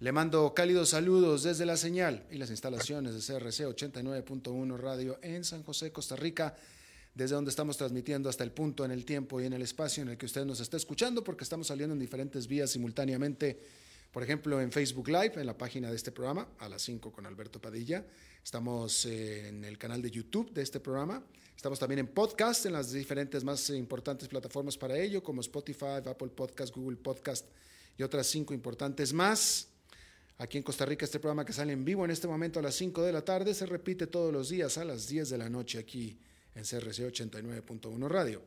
le mando cálidos saludos desde la señal y las instalaciones de CRC 89.1 Radio en San José, Costa Rica, desde donde estamos transmitiendo hasta el punto en el tiempo y en el espacio en el que usted nos está escuchando, porque estamos saliendo en diferentes vías simultáneamente. Por ejemplo, en Facebook Live, en la página de este programa, a las 5 con Alberto Padilla. Estamos en el canal de YouTube de este programa. Estamos también en podcast, en las diferentes más importantes plataformas para ello, como Spotify, Apple Podcast, Google Podcast y otras cinco importantes más. Aquí en Costa Rica este programa que sale en vivo en este momento a las 5 de la tarde se repite todos los días a las 10 de la noche aquí en CRC 89.1 Radio.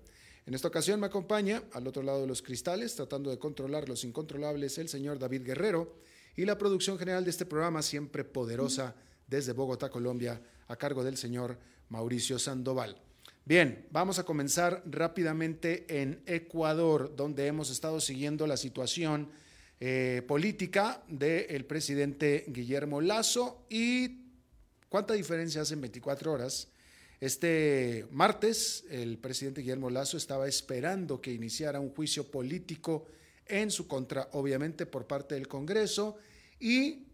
En esta ocasión me acompaña al otro lado de los cristales, tratando de controlar los incontrolables, el señor David Guerrero y la producción general de este programa, siempre poderosa desde Bogotá, Colombia, a cargo del señor Mauricio Sandoval. Bien, vamos a comenzar rápidamente en Ecuador, donde hemos estado siguiendo la situación eh, política del presidente Guillermo Lazo y cuánta diferencia hace en 24 horas. Este martes, el presidente Guillermo Lazo estaba esperando que iniciara un juicio político en su contra, obviamente por parte del Congreso, y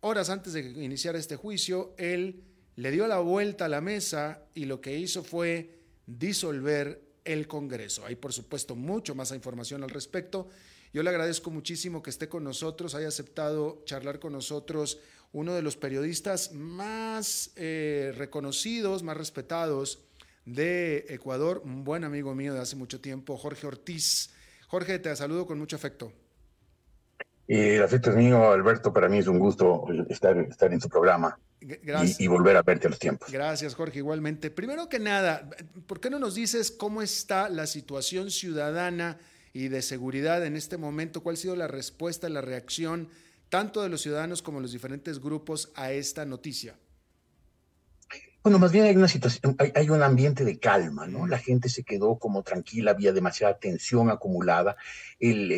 horas antes de iniciar este juicio, él le dio la vuelta a la mesa y lo que hizo fue disolver el Congreso. Hay, por supuesto, mucho más información al respecto yo le agradezco muchísimo que esté con nosotros, haya aceptado charlar con nosotros uno de los periodistas más eh, reconocidos, más respetados de Ecuador, un buen amigo mío de hace mucho tiempo, Jorge Ortiz. Jorge, te saludo con mucho afecto. el afecto es mío, Alberto. Para mí es un gusto estar, estar en su programa. Y, y, volver a verte a los tiempos. Gracias, Jorge, igualmente. Primero que nada, ¿por qué no nos dices cómo está la situación ciudadana y de seguridad en este momento, ¿cuál ha sido la respuesta, la reacción tanto de los ciudadanos como de los diferentes grupos a esta noticia? Bueno, más bien hay una situación, hay, un ambiente de calma, ¿no? La gente se quedó como tranquila, había demasiada tensión acumulada, el,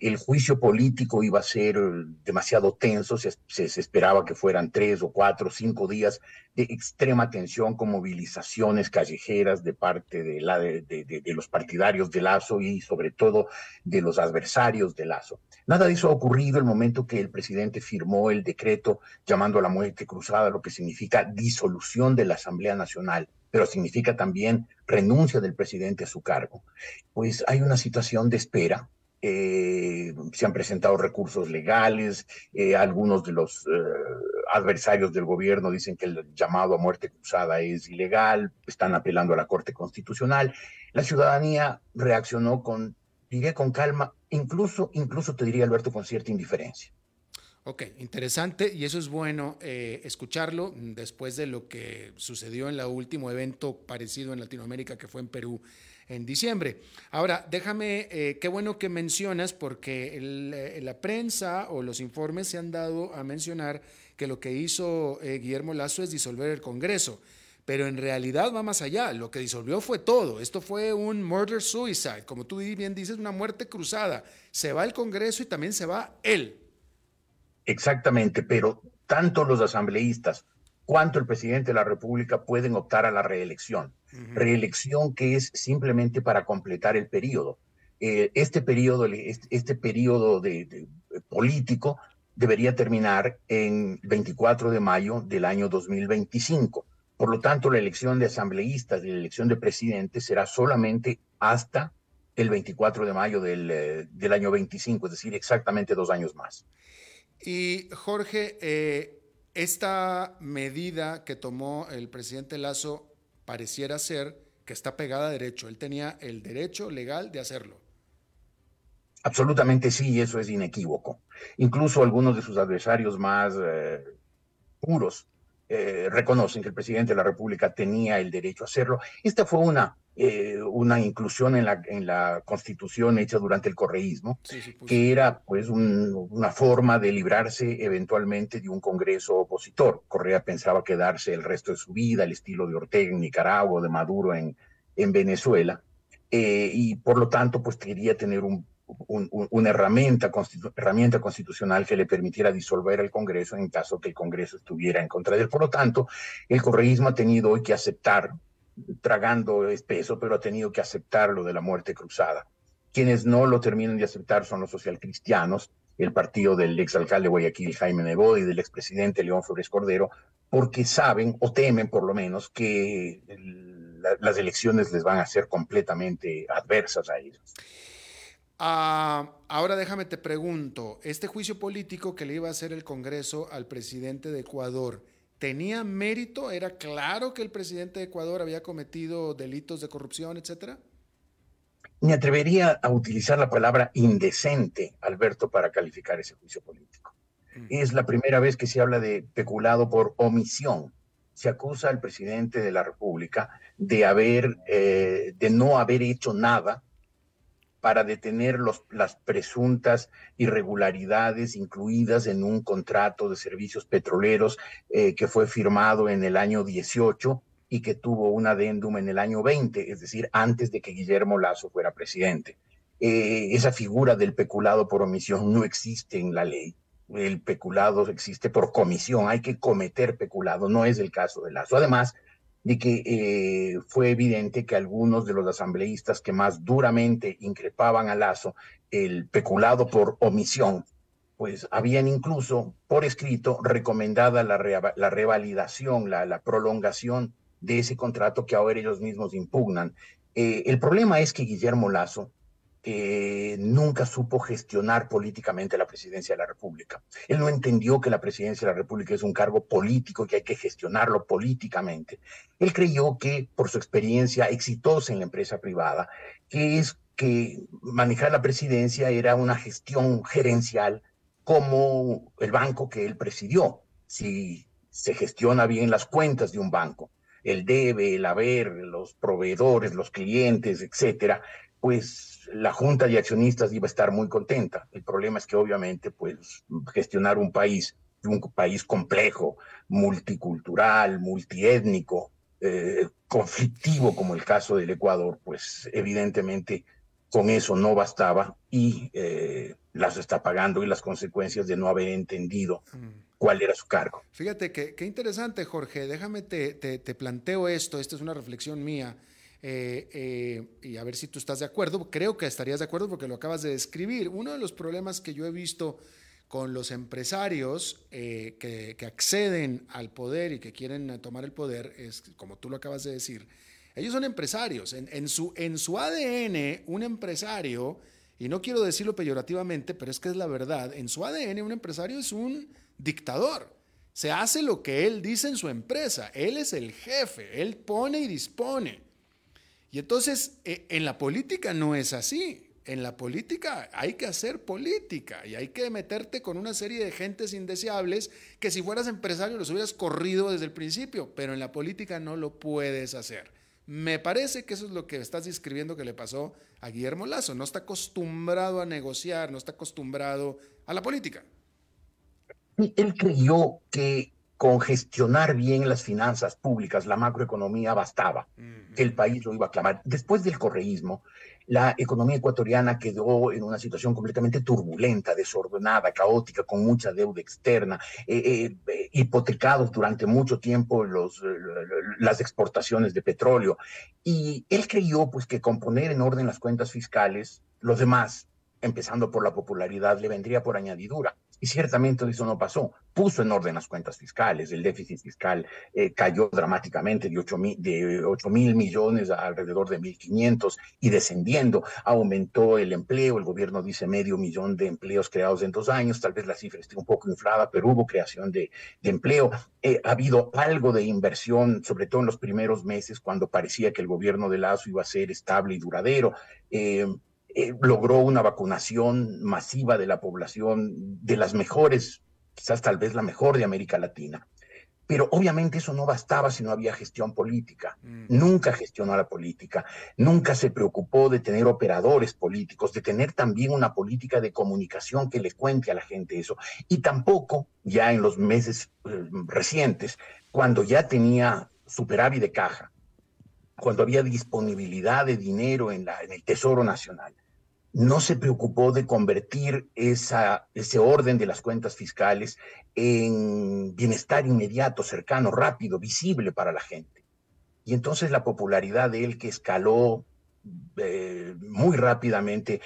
el, juicio político iba a ser demasiado tenso, se, se, esperaba que fueran tres o cuatro o cinco días extrema tensión con movilizaciones callejeras de parte de los partidarios de Lazo y sobre todo de los adversarios de Lazo. Nada de eso ha ocurrido el momento que el presidente firmó el decreto llamando a la muerte cruzada, lo que significa disolución de la Asamblea Nacional, pero significa también renuncia del presidente a su cargo. Pues hay una situación de espera. Eh, se han presentado recursos legales, eh, algunos de los eh, adversarios del gobierno dicen que el llamado a muerte cruzada es ilegal, están apelando a la Corte Constitucional. La ciudadanía reaccionó con, diré con calma, incluso, incluso te diría Alberto, con cierta indiferencia. Ok, interesante y eso es bueno escucharlo después de lo que sucedió en el último evento parecido en Latinoamérica que fue en Perú en diciembre. Ahora, déjame, eh, qué bueno que mencionas porque eh, la prensa o los informes se han dado a mencionar que lo que hizo Guillermo Lazo es disolver el Congreso, pero en realidad va más allá, lo que disolvió fue todo, esto fue un murder suicide, como tú bien dices, una muerte cruzada, se va el Congreso y también se va él. Exactamente, pero tanto los asambleístas cuanto el presidente de la República pueden optar a la reelección. Reelección que es simplemente para completar el periodo. Eh, este periodo, este, este periodo de, político debería terminar en 24 de mayo del año 2025. Por lo tanto, la elección de asambleístas y la elección de presidente será solamente hasta el 24 de mayo del, eh, del año 25, es decir, exactamente dos años más. Y Jorge, eh, esta medida que tomó el presidente Lazo pareciera ser que está pegada a derecho. Él tenía el derecho legal de hacerlo. Absolutamente sí, eso es inequívoco. Incluso algunos de sus adversarios más eh, puros eh, reconocen que el presidente de la República tenía el derecho a hacerlo. Esta fue una, eh, una inclusión en la, en la constitución hecha durante el correísmo, que era pues una forma de librarse eventualmente de un Congreso opositor. Correa pensaba quedarse el resto de su vida, el estilo de Ortega en Nicaragua, de Maduro en, en Venezuela, eh, y por lo tanto pues quería tener un una herramienta, herramienta constitucional que le permitiera disolver el Congreso en caso que el Congreso estuviera en contra de él. Por lo tanto, el correísmo ha tenido hoy que aceptar, tragando espeso, pero ha tenido que aceptar lo de la muerte cruzada. Quienes no lo terminan de aceptar son los socialcristianos, el partido del exalcalde de Guayaquil, Jaime Nebot, y del expresidente León Flores Cordero, porque saben o temen por lo menos que las elecciones les van a ser completamente adversas a ellos. Ah, ahora déjame te pregunto, este juicio político que le iba a hacer el Congreso al presidente de Ecuador, ¿tenía mérito? ¿Era claro que el presidente de Ecuador había cometido delitos de corrupción, etcétera? Me atrevería a utilizar la palabra indecente, Alberto, para calificar ese juicio político. Mm. Es la primera vez que se habla de peculado por omisión. Se acusa al presidente de la República de haber, eh, de no haber hecho nada para detener los, las presuntas irregularidades incluidas en un contrato de servicios petroleros eh, que fue firmado en el año 18 y que tuvo un adendum en el año 20, es decir, antes de que Guillermo Lazo fuera presidente. Eh, esa figura del peculado por omisión no existe en la ley. El peculado existe por comisión, hay que cometer peculado, no es el caso de Lazo. Además, de que eh, fue evidente que algunos de los asambleístas que más duramente increpaban a Lazo el peculado por omisión, pues habían incluso por escrito recomendada la, la revalidación, la, prolongación de ese contrato que ahora ellos mismos impugnan. Eh, el problema es que Guillermo Lazo eh, nunca supo gestionar políticamente la presidencia de la República. Él no entendió que la presidencia de la República es un cargo político que hay que gestionarlo políticamente. Él creyó que por su experiencia exitosa en la empresa privada, que es que manejar la presidencia era una gestión gerencial como el banco que él presidió. Si se gestiona bien las cuentas de un banco, el debe, el haber, los proveedores, los clientes, etcétera, pues la junta de accionistas iba a estar muy contenta. El problema es que obviamente pues gestionar un país, un país complejo, multicultural, multiétnico, eh, conflictivo como el caso del Ecuador, pues evidentemente con eso no bastaba y eh, las está pagando y las consecuencias de no haber entendido mm. cuál era su cargo. Fíjate que qué interesante, Jorge. Déjame te, te planteo esto. Esta es una reflexión mía. Eh, eh, y a ver si tú estás de acuerdo. Creo que estarías de acuerdo porque lo acabas de describir. Uno de los problemas que yo he visto con los empresarios eh, que, acceden al poder y que quieren tomar el poder es, como tú lo acabas de decir, ellos son empresarios. En, su, en su ADN, un empresario, y no quiero decirlo peyorativamente, pero es que es la verdad, en su ADN un empresario es un dictador. Se hace lo que él dice en su empresa. Él es el jefe, él pone y dispone. Y entonces, eh, en la política no es así. En la política hay que hacer política y hay que meterte con una serie de gentes indeseables que si fueras empresario los hubieras corrido desde el principio, pero en la política no lo puedes hacer. Me parece que eso es lo que estás describiendo que le pasó a Guillermo Lazo. No está acostumbrado a negociar, no está acostumbrado a la política. Él creyó que con gestionar bien las finanzas públicas, la macroeconomía bastaba, que el país lo iba a clamar. Después del correísmo, la economía ecuatoriana quedó en una situación completamente turbulenta, desordenada, caótica, con mucha deuda externa, eh, eh, hipotecados durante mucho tiempo los, las exportaciones de petróleo. Y él creyó pues, que con poner en orden las cuentas fiscales, los demás, empezando por la popularidad, le vendría por añadidura Y ciertamente eso no pasó. Puso en orden las cuentas fiscales, el déficit fiscal eh, cayó dramáticamente de 8 mil, de 8 mil millones a alrededor de 1.500 y descendiendo. Aumentó el empleo, el gobierno dice medio millón de empleos creados en dos años, tal vez la cifra esté un poco inflada, pero hubo creación de, de empleo. Eh, ha habido algo de inversión, sobre todo en los primeros meses, cuando parecía que el gobierno de Lazo iba a ser estable y duradero. Eh, eh, logró una vacunación masiva de la población, de las mejores, quizás tal vez la mejor de América Latina. Pero obviamente eso no bastaba si no había gestión política. Mm. Nunca gestionó la política, nunca se preocupó de tener operadores políticos, de tener también una política de comunicación que le cuente a la gente eso. Y tampoco, ya en los meses eh, recientes, cuando ya tenía superávit de caja, cuando había disponibilidad de dinero en, la, en el Tesoro Nacional, no se preocupó de convertir esa, ese orden de las cuentas fiscales en bienestar inmediato, cercano, rápido, visible para la gente. Y entonces la popularidad de él que escaló eh, muy rápidamente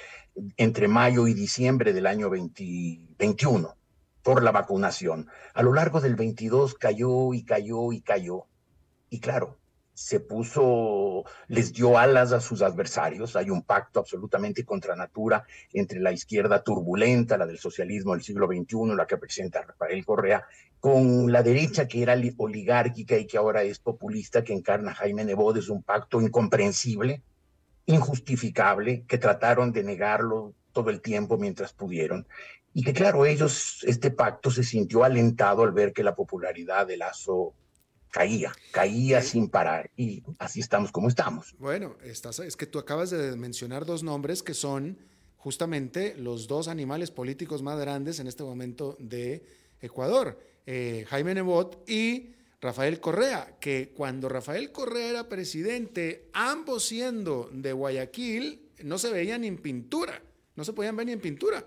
entre mayo y diciembre del año 2021 por la vacunación. A lo largo del 22 cayó y cayó y cayó. Y claro, se puso, les dio alas a sus adversarios. Hay un pacto absolutamente contra natura entre la izquierda turbulenta, la del socialismo del siglo XXI, la que presenta Rafael Correa, con la derecha que era oligárquica y que ahora es populista, que encarna Jaime Nebot. Es un pacto incomprensible, injustificable, que trataron de negarlo todo el tiempo mientras pudieron. Y que claro, ellos, este pacto se sintió alentado al ver que la popularidad de Lazo caía, caía sin parar y así estamos como estamos. Bueno, estás, es que tú acabas de mencionar dos nombres que son justamente los dos animales políticos más grandes en este momento de Ecuador, eh, Jaime Nebot y Rafael Correa, que cuando Rafael Correa era presidente, ambos siendo de Guayaquil, no se veían ni en pintura, no se podían ver ni en pintura.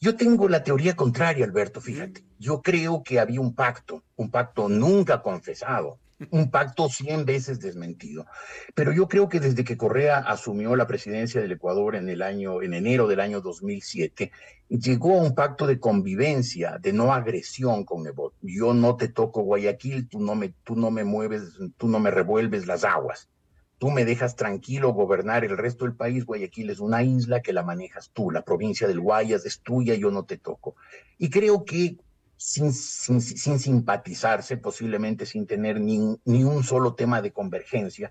Yo tengo la teoría contraria, Alberto, fíjate. Yo creo que había un pacto, un pacto nunca confesado, un pacto cien veces desmentido. Pero yo creo que desde que Correa asumió la presidencia del Ecuador en el año, en enero del año 2007, llegó a un pacto de convivencia, de no agresión con Nebot. Yo no te toco Guayaquil, tú no me, tú no me mueves, tú no me revuelves las aguas tú me dejas tranquilo gobernar el resto del país, Guayaquil es una isla que la manejas tú, la provincia del Guayas es tuya, yo no te toco. Y creo que sin, sin, simpatizarse, posiblemente sin tener ni, ni, un solo tema de convergencia,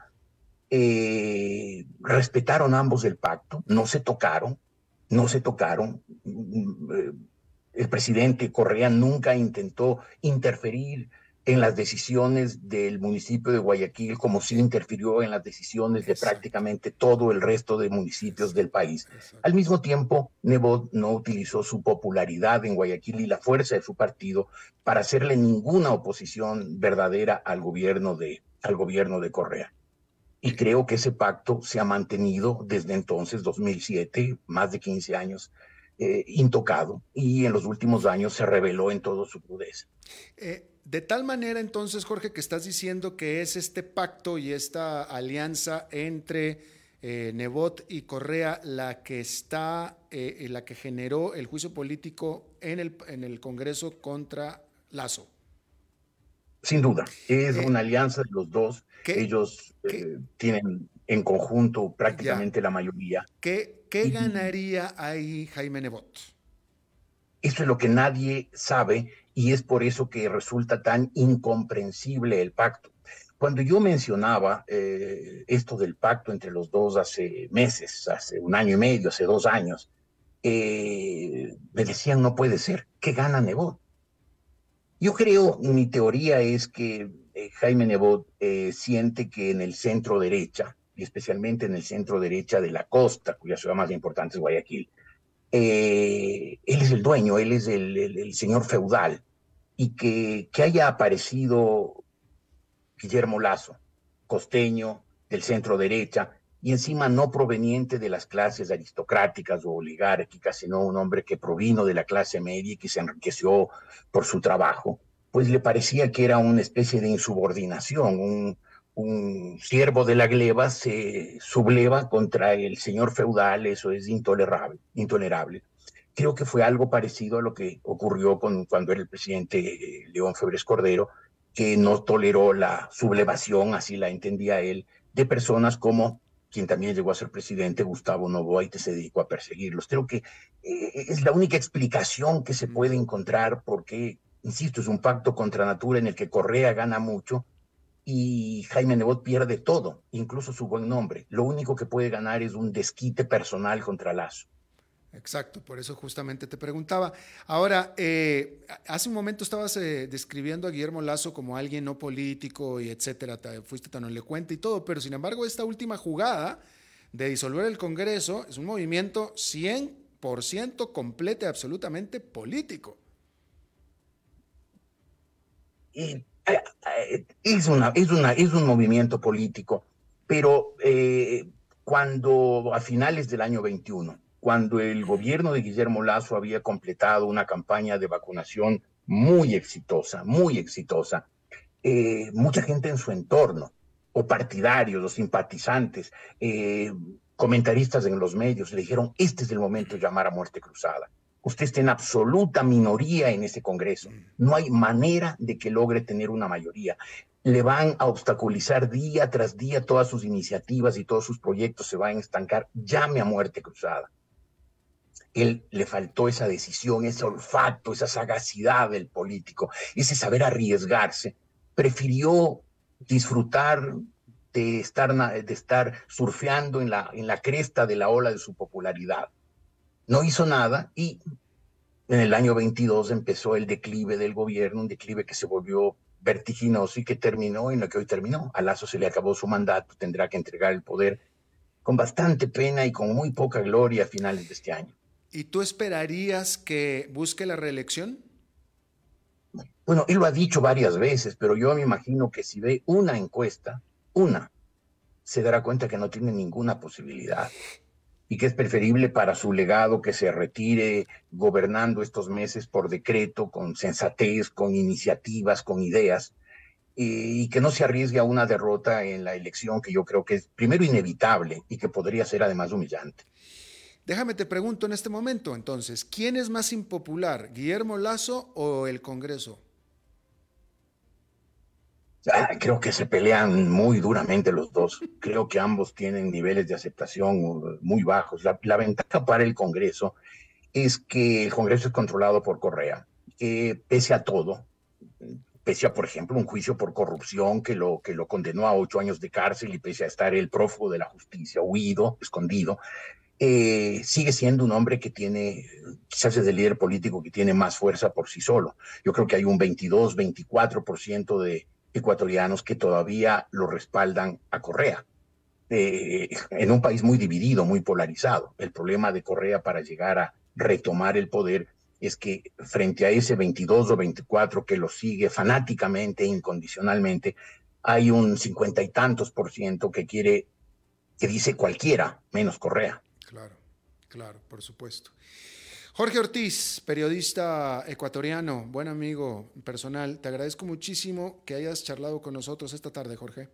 eh, respetaron ambos el pacto, no se tocaron, no se tocaron. El presidente Correa nunca intentó interferir en las decisiones del municipio de Guayaquil, como si interfirió en las decisiones de prácticamente todo el resto de municipios del país. Al mismo tiempo, Nebot no utilizó su popularidad en Guayaquil y la fuerza de su partido para hacerle ninguna oposición verdadera al gobierno de, al gobierno de Correa. Y creo que ese pacto se ha mantenido desde entonces, 2007, más de 15 años, eh, intocado, y en los últimos años se reveló en todo su crudeza. Eh, de tal manera entonces, Jorge, que estás diciendo que es este pacto y esta alianza entre eh, Nebot y Correa la que está, eh, la que generó el juicio político en el, en el Congreso contra Lazo. Sin duda, es eh, una alianza de los dos. Ellos tienen en conjunto prácticamente la mayoría. ¿Qué, qué ganaría ahí Jaime Nebot? Eso es lo que nadie sabe y es por eso que resulta tan incomprensible el pacto. Cuando yo mencionaba eh, esto del pacto entre los dos hace meses, hace un año y medio, hace dos años, eh, me decían no puede ser, ¿qué gana Nebot? Yo creo, mi teoría es que eh, Jaime Nebot siente que en el centro derecha, y especialmente en el centro derecha de la costa, cuya ciudad más importante es Guayaquil, eh, él es el dueño, él es el, señor feudal, y que, que, haya aparecido Guillermo Lazo, costeño, del centro derecha, y encima no proveniente de las clases aristocráticas o oligárquicas, sino un hombre que provino de la clase media y que se enriqueció por su trabajo, pues le parecía que era una especie de insubordinación, un, un siervo de la gleba se subleva contra el señor feudal, eso es intolerable, intolerable. Creo que fue algo parecido a lo que ocurrió con, cuando era el presidente eh, León Febres Cordero, que no toleró la sublevación, así la entendía él, de personas como quien también llegó a ser presidente, Gustavo Novoa, y que se dedicó a perseguirlos. Creo que eh, es la única explicación que se puede encontrar porque, insisto, es un pacto contra natura en el que Correa gana mucho y Jaime Nebot pierde todo, incluso su buen nombre. Lo único que puede ganar es un desquite personal contra Lazo. Exacto, por eso justamente te preguntaba. Ahora, eh, hace un momento estabas eh, describiendo a Guillermo Lazo como alguien no político y etcétera, fuiste tan elocuente y todo, pero sin embargo esta última jugada de disolver el Congreso es un movimiento 100% completo y absolutamente político. Eh, es, una, es, una, es un movimiento político, pero cuando a finales del año 21 cuando el gobierno de Guillermo Lazo había completado una campaña de vacunación muy exitosa, muy exitosa, eh, mucha gente en su entorno, o partidarios, o simpatizantes, eh, comentaristas en los medios, le dijeron, este es el momento de llamar a muerte cruzada. Usted está en absoluta minoría en ese Congreso. No hay manera de que logre tener una mayoría. Le van a obstaculizar día tras día todas sus iniciativas y todos sus proyectos se van a estancar. Llame a muerte cruzada él le faltó esa decisión, ese olfato, esa sagacidad del político, ese saber arriesgarse. Prefirió disfrutar de estar, de estar surfeando en la, en la cresta de la ola de su popularidad. No hizo nada y en el año 22 empezó el declive del gobierno, un declive que se volvió vertiginoso y que terminó en lo que hoy terminó. A Lazo se le acabó su mandato, tendrá que entregar el poder con bastante pena y con muy poca gloria a finales de este año. ¿Y tú esperarías que busque la reelección? Bueno, él lo ha dicho varias veces, pero yo me imagino que si ve una encuesta, una, se dará cuenta que no tiene ninguna posibilidad y que es preferible para su legado que se retire gobernando estos meses por decreto, con sensatez, con iniciativas, con ideas, y que no se arriesgue a una derrota en la elección que yo creo que es primero inevitable y que podría ser además humillante. Déjame te pregunto en este momento, entonces, ¿quién es más impopular, Guillermo Lazo o el Congreso? Creo que se pelean muy duramente los dos. Creo que ambos tienen niveles de aceptación uh, muy bajos. La, ventaja para el Congreso es que el Congreso es controlado por Correa, que pese a todo, pese a, por ejemplo, un juicio por corrupción que lo, que lo condenó a ocho años de cárcel y pese a estar el prófugo de la justicia, huido, escondido, eh, sigue siendo un hombre que tiene, quizás es el líder político que tiene más fuerza por sí solo. Yo creo que hay un 22, 24% de ecuatorianos que todavía lo respaldan a Correa. Eh, en un país muy dividido, muy polarizado. El problema de Correa para llegar a retomar el poder es que frente a ese 22 o 24 que lo sigue fanáticamente, incondicionalmente, hay un cincuenta y tantos por ciento que quiere, que dice cualquiera, menos Correa. Claro, claro, por supuesto. Jorge Ortiz, periodista ecuatoriano, buen amigo personal, te agradezco muchísimo que hayas charlado con nosotros esta tarde, Jorge.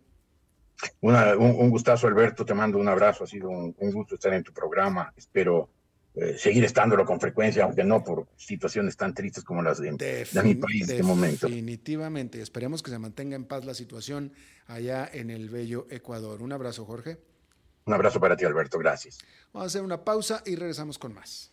un, gustazo, Alberto, te mando un abrazo, ha sido un, gusto estar en tu programa, espero eh, seguir estándolo con frecuencia, aunque no por situaciones tan tristes como las de, de mi país en este momento. Definitivamente, esperemos que se mantenga en paz la situación allá en el bello Ecuador. Un abrazo, Jorge. Un abrazo para ti, Alberto. Gracias. Vamos a hacer una pausa y regresamos con más.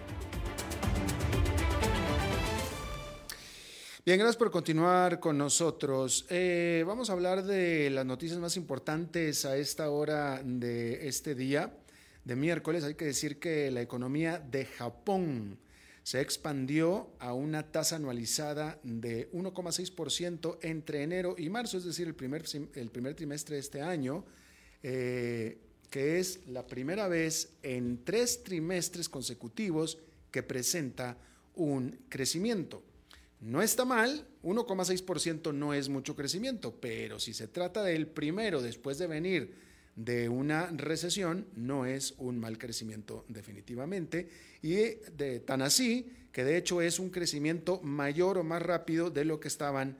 Bien, gracias por continuar con nosotros. Eh, vamos a hablar de las noticias más importantes a esta hora de este día, de miércoles. Hay que decir que la economía de Japón se expandió a una tasa anualizada de 1,6% entre enero y marzo, es decir, el primer, trimestre de este año, eh, que es la primera vez en tres trimestres consecutivos que presenta un crecimiento. No está mal, 1,6% no es mucho crecimiento, pero si se trata del primero después de venir de una recesión, no es un mal crecimiento definitivamente. Y tan así que de hecho es un crecimiento mayor o más rápido de lo que estaban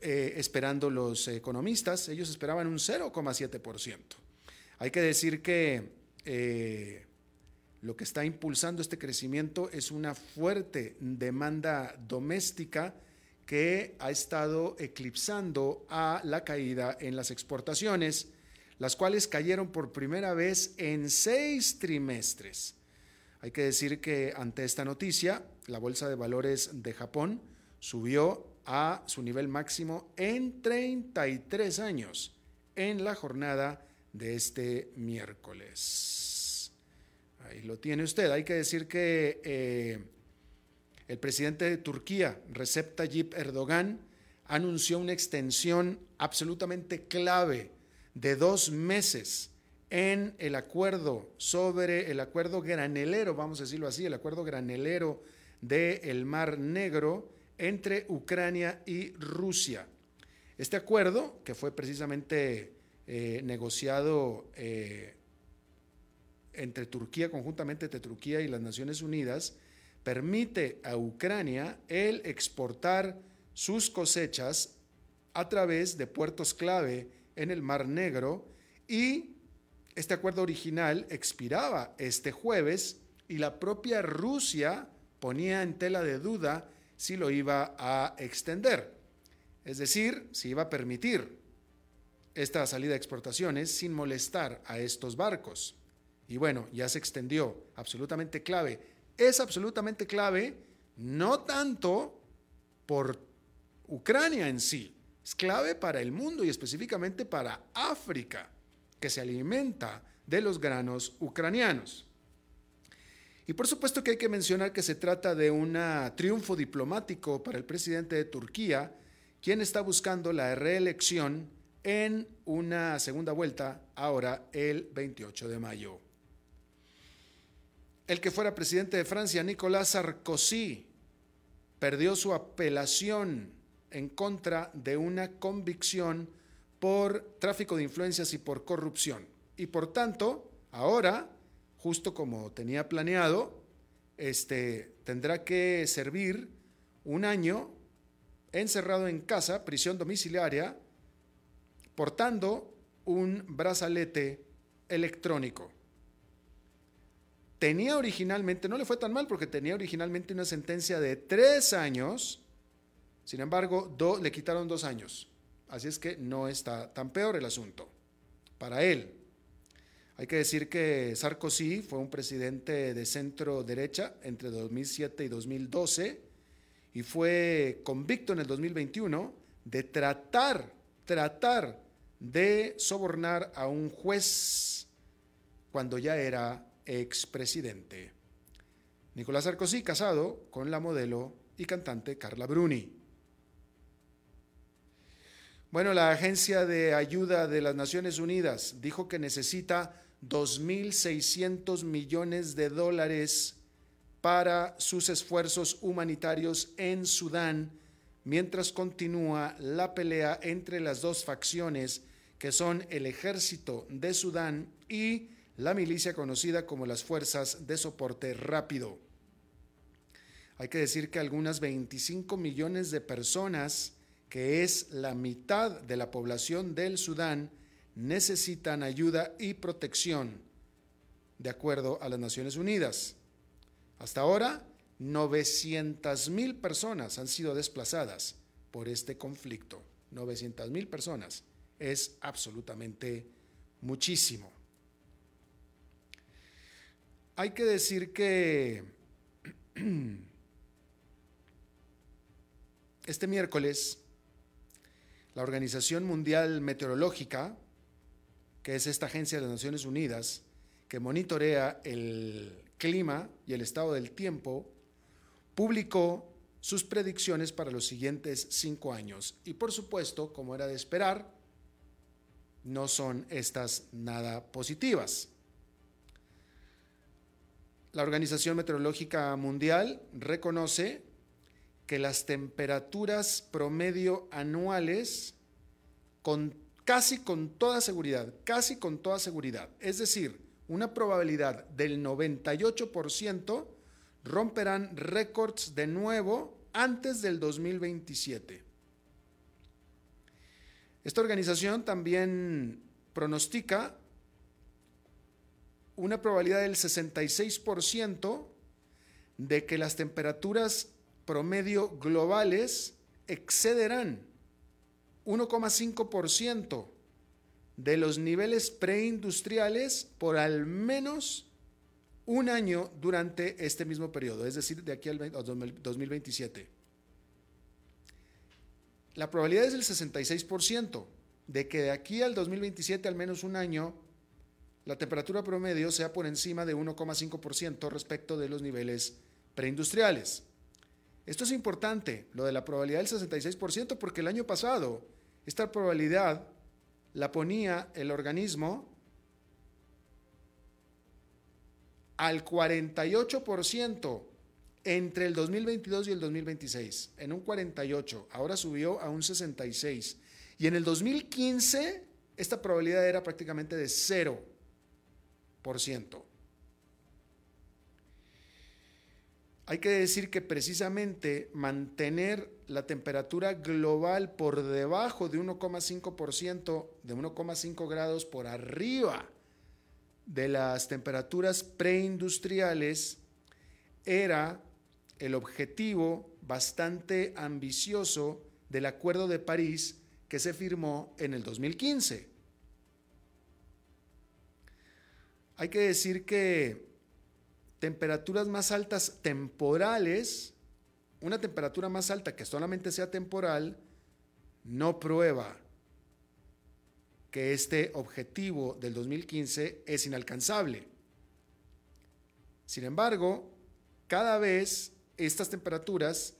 eh, esperando los economistas. Ellos esperaban un 0,7%. Hay que decir que eh, lo que está impulsando este crecimiento es una fuerte demanda doméstica que ha estado eclipsando a la caída en las exportaciones, las cuales cayeron por primera vez en seis trimestres. Hay que decir que ante esta noticia, la Bolsa de Valores de Japón subió a su nivel máximo en 33 años en la jornada de este miércoles. Ahí lo tiene usted. Hay que decir que eh, el presidente de Turquía, Recep Tayyip Erdogan, anunció una extensión absolutamente clave de dos meses en el acuerdo sobre el acuerdo granelero, vamos a decirlo así, el acuerdo granelero del Mar Negro entre Ucrania y Rusia. Este acuerdo, que fue precisamente eh, negociado eh, entre Turquía, conjuntamente entre Turquía y las Naciones Unidas, permite a Ucrania el exportar sus cosechas a través de puertos clave en el Mar Negro y este acuerdo original expiraba este jueves y la propia Rusia ponía en tela de duda si lo iba a extender, es decir, si iba a permitir esta salida de exportaciones sin molestar a estos barcos. Y bueno, ya se extendió, absolutamente clave. Es absolutamente clave no tanto por Ucrania en sí, es clave para el mundo y específicamente para África, que se alimenta de los granos ucranianos. Y por supuesto que hay que mencionar que se trata de un triunfo diplomático para el presidente de Turquía, quien está buscando la reelección en una segunda vuelta ahora el 28 de mayo. El que fuera presidente de Francia, Nicolas Sarkozy, perdió su apelación en contra de una convicción por tráfico de influencias y por corrupción. Y por tanto, ahora, justo como tenía planeado, este, tendrá que servir un año encerrado en casa, prisión domiciliaria, portando un brazalete electrónico. Tenía originalmente, no le fue tan mal porque tenía originalmente una sentencia de tres años, sin embargo, le quitaron dos años. Así es que no está tan peor el asunto para él. Hay que decir que Sarkozy fue un presidente de centro derecha entre 2007 y 2012 y fue convicto en el 2021 de tratar, tratar de sobornar a un juez cuando ya era expresidente. Nicolás Sarkozy casado con la modelo y cantante Carla Bruni. Bueno, la Agencia de Ayuda de las Naciones Unidas dijo que necesita 2.600 millones de dólares para sus esfuerzos humanitarios en Sudán mientras continúa la pelea entre las dos facciones que son el ejército de Sudán y la milicia conocida como las Fuerzas de Soporte Rápido. Hay que decir que algunas 25 millones de personas, que es la mitad de la población del Sudán, necesitan ayuda y protección, de acuerdo a las Naciones Unidas. Hasta ahora, 900 mil personas han sido desplazadas por este conflicto. 900 mil personas es absolutamente muchísimo. Hay que decir que este miércoles la Organización Mundial Meteorológica, que es esta agencia de las Naciones Unidas que monitorea el clima y el estado del tiempo, publicó sus predicciones para los siguientes cinco años. Y por supuesto, como era de esperar, no son estas nada positivas. La Organización Meteorológica Mundial reconoce que las temperaturas promedio anuales, con, casi con toda seguridad, casi con toda seguridad, es decir, una probabilidad del 98%, romperán récords de nuevo antes del 2027. Esta organización también pronostica una probabilidad del 66% de que las temperaturas promedio globales excederán 1,5% de los niveles preindustriales por al menos un año durante este mismo periodo, es decir, de aquí al 2027. La probabilidad es del 66% de que de aquí al 2027, al menos un año, la temperatura promedio sea por encima de 1,5% respecto de los niveles preindustriales. Esto es importante, lo de la probabilidad del 66%, porque el año pasado esta probabilidad la ponía el organismo al 48% entre el 2022 y el 2026, en un 48, ahora subió a un 66. Y en el 2015 esta probabilidad era prácticamente de 0%. Hay que decir que precisamente mantener la temperatura global por debajo de 1,5%, de 1,5 grados por arriba de las temperaturas preindustriales, era el objetivo bastante ambicioso del Acuerdo de París que se firmó en el 2015. Hay que decir que temperaturas más altas temporales, una temperatura más alta que solamente sea temporal, no prueba que este objetivo del 2015 es inalcanzable. Sin embargo, cada vez estas temperaturas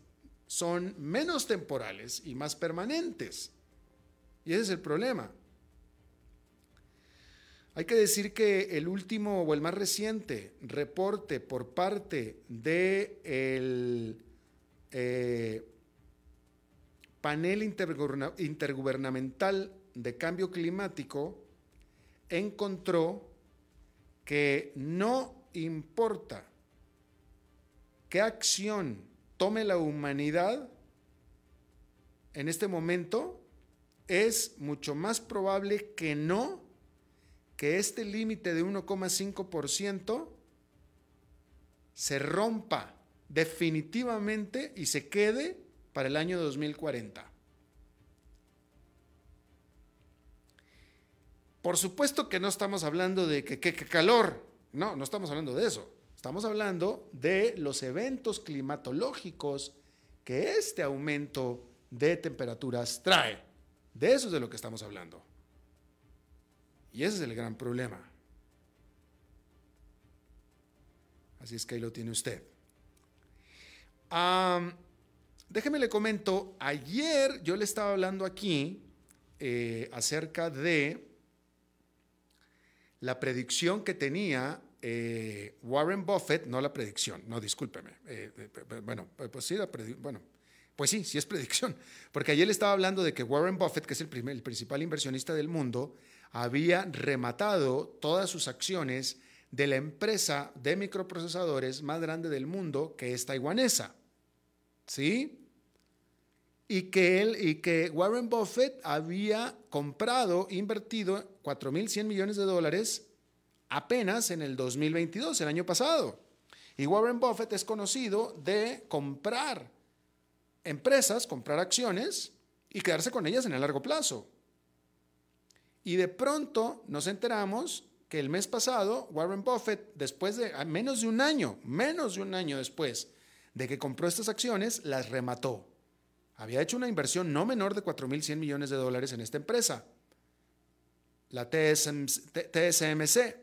son menos temporales y más permanentes. Y ese es el problema. Hay que decir que el último o el más reciente reporte por parte del de eh, panel intergubernamental de cambio climático encontró que no importa qué acción tome la humanidad en este momento, es mucho más probable que no que este límite de 1,5% se rompa definitivamente y se quede para el año 2040. Por supuesto que no estamos hablando de que, calor, no, no estamos hablando de eso. Estamos hablando de los eventos climatológicos que este aumento de temperaturas trae. De eso es de lo que estamos hablando. Y ese es el gran problema. Así es que ahí lo tiene usted. déjeme le comento, ayer yo le estaba hablando aquí eh, acerca de la predicción que tenía eh, Warren Buffett, no la predicción, no, discúlpeme. Eh, bueno, pues sí, bueno, pues sí, sí es predicción, porque ayer le estaba hablando de que Warren Buffett, que es el, primer, el principal inversionista del mundo, había rematado todas sus acciones de la empresa de microprocesadores más grande del mundo, que es taiwanesa. ¿Sí? Y que, él, y que Warren Buffett había comprado, invertido 4.100 millones de dólares apenas en el 2022, el año pasado. Y Warren Buffett es conocido de comprar empresas, comprar acciones y quedarse con ellas en el largo plazo. Y de pronto nos enteramos que el mes pasado Warren Buffett, después de menos de un año, menos de un año después de que compró estas acciones, las remató. Había hecho una inversión no menor de 4.100 millones de dólares en esta empresa, la TSMC.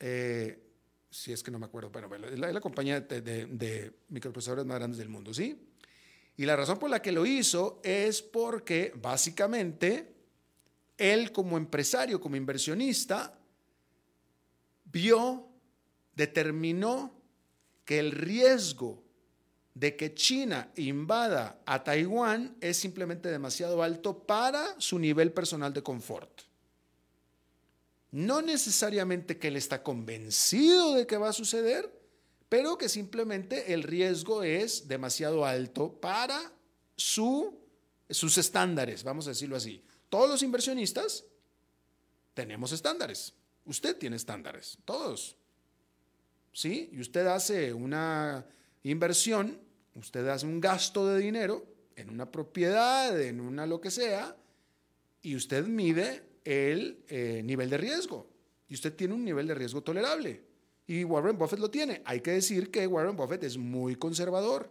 Eh, si es que no me acuerdo, bueno, es la, compañía de, de, microprocesadores más grandes del mundo, ¿sí? Y la razón por la que lo hizo es porque básicamente él como empresario, como inversionista, vio, determinó que el riesgo de que China invada a Taiwán es simplemente demasiado alto para su nivel personal de confort. No necesariamente que él está convencido de que va a suceder, pero que simplemente el riesgo es demasiado alto para su, sus estándares, vamos a decirlo así. Todos los inversionistas tenemos estándares. Usted tiene estándares, todos. ¿Sí? Y usted hace una inversión, usted hace un gasto de dinero en una propiedad, en una lo que sea, y usted mide el eh, nivel de riesgo. Y usted tiene un nivel de riesgo tolerable. Y Warren Buffett lo tiene. Hay que decir que Warren Buffett es muy conservador.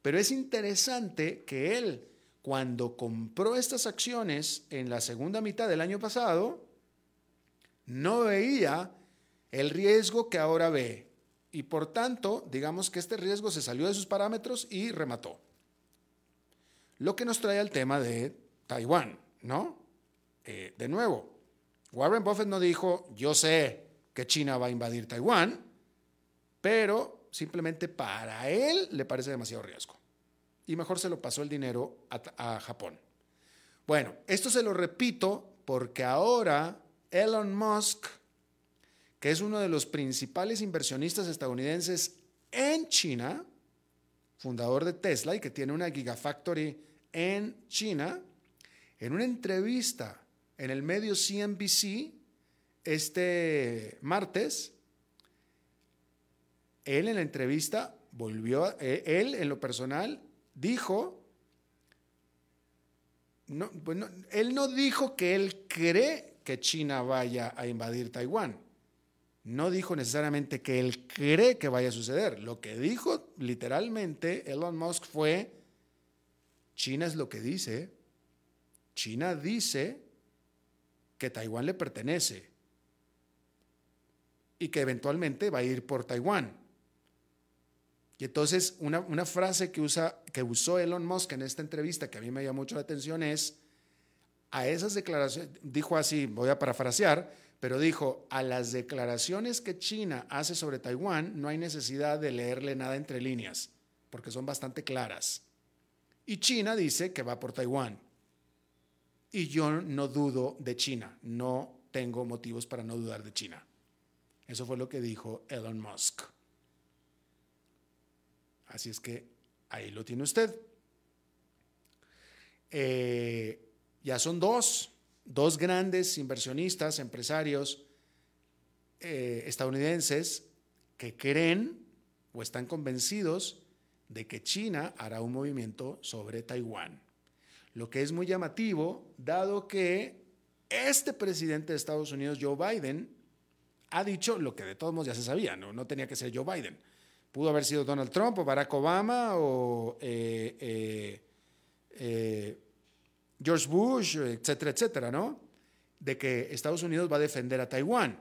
Pero es interesante que él, cuando compró estas acciones en la segunda mitad del año pasado, no veía el riesgo que ahora ve. Y por tanto, digamos que este riesgo se salió de sus parámetros y remató. Lo que nos trae al tema de Taiwán, ¿no? Eh, de nuevo, Warren Buffett no dijo, yo sé que China va a invadir Taiwán, pero simplemente para él le parece demasiado riesgo. Y mejor se lo pasó el dinero a, a Japón. Bueno, esto se lo repito porque ahora Elon Musk, que es uno de los principales inversionistas estadounidenses en China, fundador de Tesla y que tiene una Gigafactory en China, en una entrevista en el medio CNBC este martes, él en la entrevista volvió, eh, él en lo personal dijo, no, bueno, él no dijo que él cree que China vaya a invadir Taiwán. No dijo necesariamente que él cree que vaya a suceder. Lo que dijo literalmente Elon Musk fue, China es lo que dice. China dice que Taiwán le pertenece y que eventualmente va a ir por Taiwán. Y entonces una, frase que, usa, que usó Elon Musk en esta entrevista que a mí me llamó mucho la atención es, a esas declaraciones, dijo así, voy a parafrasear, pero dijo, a las declaraciones que China hace sobre Taiwán no hay necesidad de leerle nada entre líneas, porque son bastante claras. Y China dice que va por Taiwán. Y yo no dudo de China, no tengo motivos para no dudar de China. Eso fue lo que dijo Elon Musk. Así es que ahí lo tiene usted. Eh, ya son dos, dos grandes inversionistas, empresarios eh, estadounidenses que creen o están convencidos de que China hará un movimiento sobre Taiwán. Lo que es muy llamativo, dado que este presidente de Estados Unidos, Joe Biden, ha dicho lo que de todos modos ya se sabía, no, no tenía que ser Joe Biden. Pudo haber sido Donald Trump o Barack Obama o eh, eh, eh, George Bush, etcétera, etcétera, ¿no? De que Estados Unidos va a defender a Taiwán.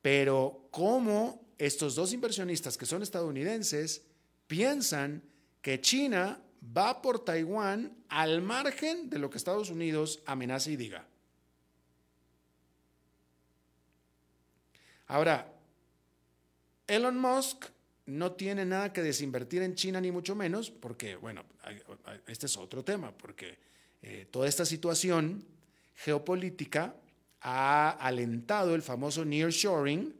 Pero cómo estos dos inversionistas que son estadounidenses piensan que China va por Taiwán al margen de lo que Estados Unidos amenaza y diga. Ahora, Elon Musk no tiene nada que desinvertir en China ni mucho menos, porque, bueno, este es otro tema, porque eh, toda esta situación geopolítica ha alentado el famoso nearshoring,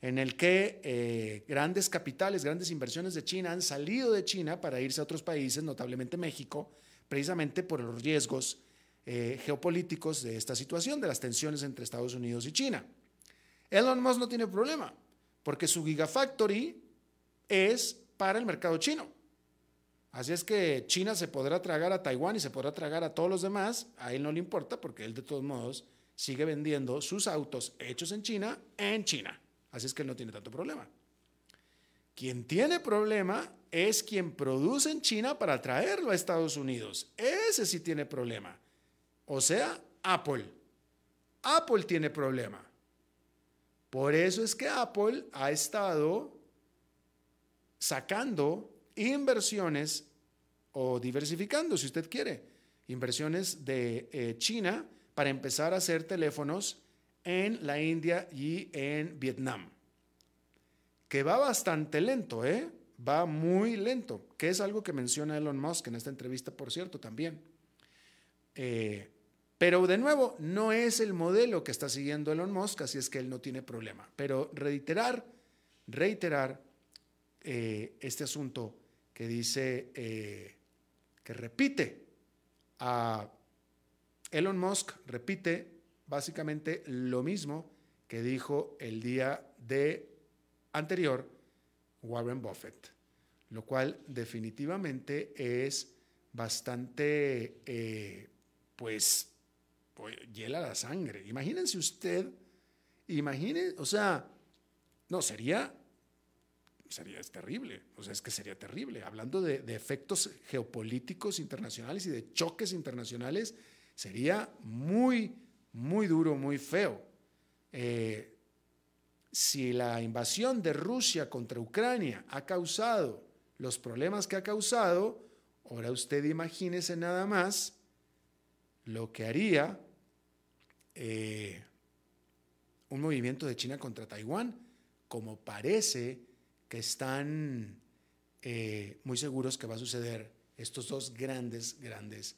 en el que eh, grandes capitales, grandes inversiones de China han salido de China para irse a otros países, notablemente México, precisamente por los riesgos eh, geopolíticos de esta situación, de las tensiones entre Estados Unidos y China. Elon Musk no tiene problema, porque su Gigafactory es para el mercado chino. Así es que China se podrá tragar a Taiwán y se podrá tragar a todos los demás. A él no le importa porque él de todos modos sigue vendiendo sus autos hechos en China en China. Así es que él no tiene tanto problema. Quien tiene problema es quien produce en China para traerlo a Estados Unidos. Ese sí tiene problema. O sea, Apple. Apple tiene problema. Por eso es que Apple ha estado sacando inversiones o diversificando, si usted quiere, inversiones de eh, China para empezar a hacer teléfonos en la India y en Vietnam. Que va bastante lento, ¿eh? Va muy lento, que es algo que menciona Elon Musk en esta entrevista, por cierto, también. Eh, pero de nuevo, no es el modelo que está siguiendo Elon Musk, así es que él no tiene problema. Pero reiterar, reiterar eh, este asunto que dice, eh, que repite a Elon Musk, repite básicamente lo mismo que dijo el día de anterior Warren Buffett, lo cual definitivamente es bastante, eh, pues, pues, hiela la sangre. Imagínense usted, imagine, o sea, no, sería sería es terrible, o sea, es que sería terrible. Hablando de, efectos geopolíticos internacionales y de choques internacionales, sería muy, muy duro, muy feo. Eh, si la invasión de Rusia contra Ucrania ha causado los problemas que ha causado, ahora usted imagínese nada más lo que haría eh, un movimiento de China contra Taiwán, como parece que están eh, muy seguros que va a suceder estos dos grandes, grandes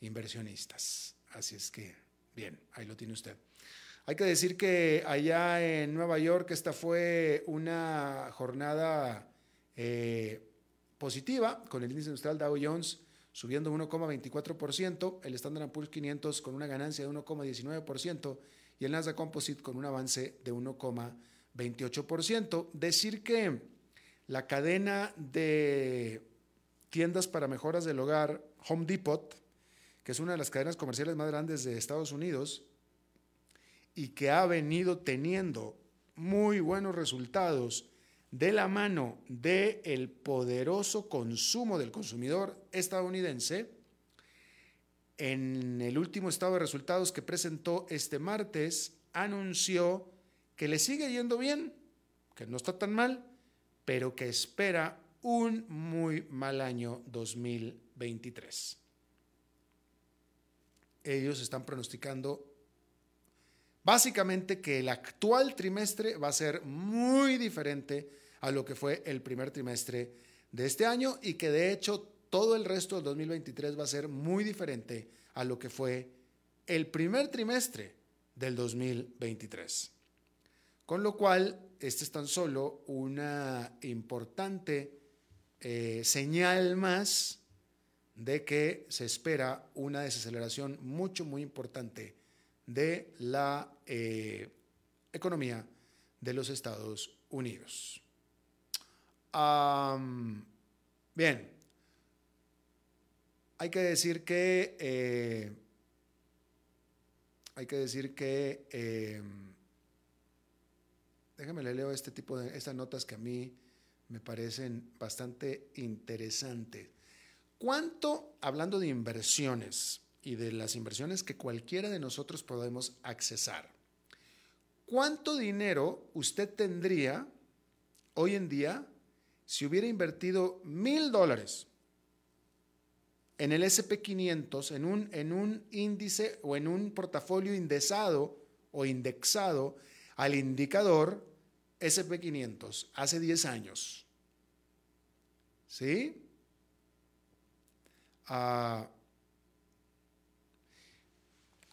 inversionistas. Así es que, bien, ahí lo tiene usted. Hay que decir que allá en Nueva York esta fue una jornada eh, positiva con el índice industrial Dow Jones subiendo 1,24%, el Standard Poor's 500 con una ganancia de 1,19% y el Nasdaq Composite con un avance de 1,24%. 28%. Decir que la cadena de tiendas para mejoras del hogar, Home Depot, que es una de las cadenas comerciales más grandes de Estados Unidos y que ha venido teniendo muy buenos resultados de la mano del el poderoso consumo del consumidor estadounidense, en el último estado de resultados que presentó este martes, anunció que le sigue yendo bien, que no está tan mal, pero que espera un muy mal año 2023. Ellos están pronosticando básicamente que el actual trimestre va a ser muy diferente a lo que fue el primer trimestre de este año y que de hecho todo el resto del 2023 va a ser muy diferente a lo que fue el primer trimestre del 2023. Con lo cual, este es tan solo una importante eh, señal más de que se espera una desaceleración mucho, muy importante de la eh, economía de los Estados Unidos. Bien, hay que decir que eh, hay que decir que déjame le leo este tipo de estas notas que a mí me parecen bastante interesantes. ¿Cuánto, hablando de inversiones y de las inversiones que cualquiera de nosotros podemos accesar, cuánto dinero usted tendría hoy en día si hubiera invertido mil dólares en el SP500, en un, en un índice o en un portafolio indexado o indexado al indicador SP500 hace 10 años. ¿Sí? Ah,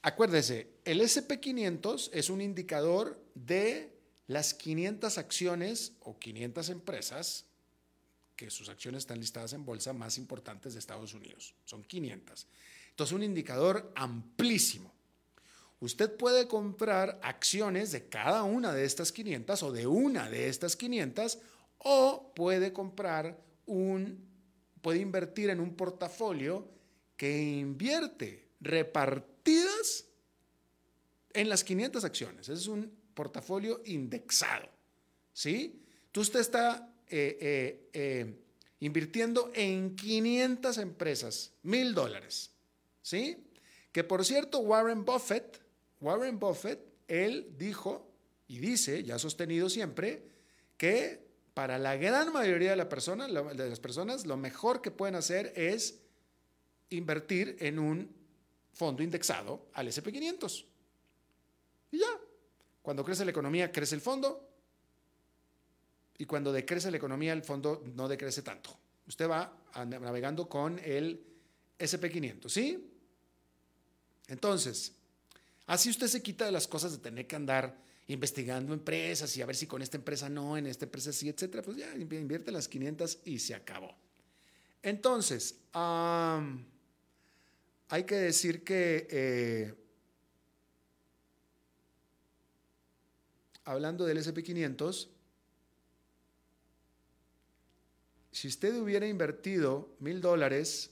acuérdese, el SP500 es un indicador de las 500 acciones o 500 empresas que sus acciones están listadas en bolsa más importantes de Estados Unidos. Son 500. Entonces, un indicador amplísimo. Usted puede comprar acciones de cada una de estas 500 o de una de estas 500 o puede comprar un puede invertir en un portafolio que invierte repartidas en las 500 acciones. Es un portafolio indexado. ¿Sí? Tú usted está eh, eh, eh, invirtiendo en 500 empresas, mil dólares. ¿Sí? Que por cierto, Warren Buffett, Warren Buffett, él dijo y dice, ya ha sostenido siempre, que para la gran mayoría de, de las personas lo mejor que pueden hacer es invertir en un fondo indexado al SP500. Y ya. Cuando crece la economía, crece el fondo. Y cuando decrece la economía, el fondo no decrece tanto. Usted va navegando con el SP500, ¿sí? Entonces, así usted se quita de las cosas de tener que andar investigando empresas y a ver si con esta empresa no, en esta empresa sí, etcétera. Pues ya invierte las 500 y se acabó. Entonces, hay que decir que eh, hablando del SP500, si usted hubiera invertido mil dólares,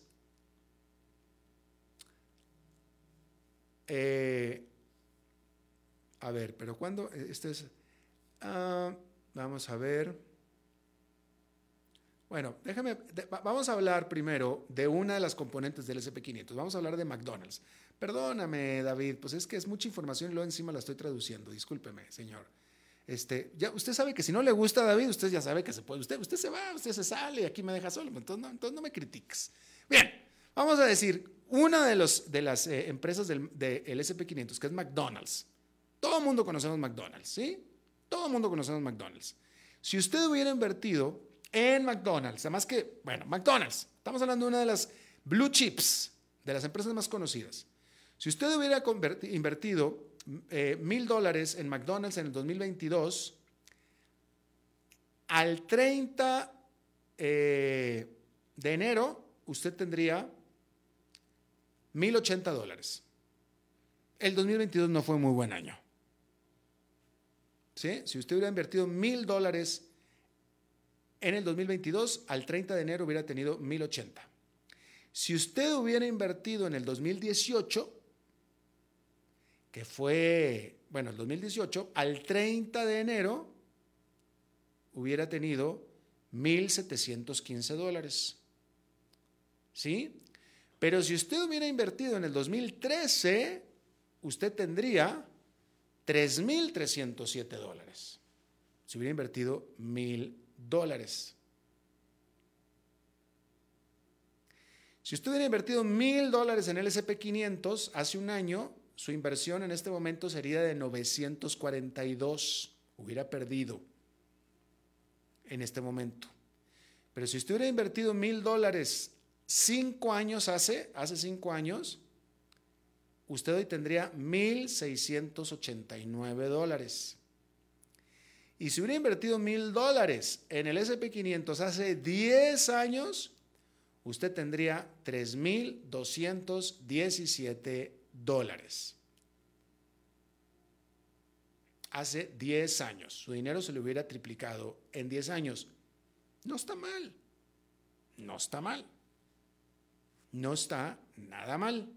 eh, a ver, pero cuando este es, ah, vamos a ver. Bueno, déjame, vamos a hablar primero de una de las componentes del SP500. Vamos a hablar de McDonald's. Perdóname, David, pues es que es mucha información y luego encima la estoy traduciendo. Discúlpeme, señor. Este, ya usted sabe que si no le gusta a David, usted ya sabe que se puede. Usted, usted se va, usted se sale y aquí me deja solo. Entonces no, me critiques. Bien, vamos a decir, una de, los, de las eh, empresas del, SP500, que es McDonald's. Todo el mundo conocemos McDonald's, ¿sí? Todo el mundo conocemos McDonald's. Si usted hubiera invertido en McDonald's, además que, bueno, McDonald's, estamos hablando de una de las blue chips, de las empresas más conocidas. Si usted hubiera invertido mil dólares en McDonald's en el 2022, al 30 eh, de enero usted tendría 1.080 dólares. El 2022 no fue muy buen año. Si usted hubiera invertido mil dólares en el 2022, al 30 de enero hubiera tenido 1.080. Si usted hubiera invertido en el 2018, que fue, bueno, el 2018, al 30 de enero hubiera tenido 1.715 dólares. ¿Sí? Pero si usted hubiera invertido en el 2013, usted tendría 3.307 dólares. Si hubiera invertido 1.000 dólares. Si usted hubiera invertido 1.000 dólares en el SP500 hace un año, su inversión en este momento sería de 942. Hubiera perdido en este momento. Pero si usted hubiera invertido mil dólares cinco años hace, hace cinco años, usted hoy tendría 1.689 dólares. Y si hubiera invertido mil dólares en el SP500 hace 10 años, usted tendría 3.217 dólares. Hace 10 años, su dinero se le hubiera triplicado en 10 años. No está mal. No está mal. No está nada mal.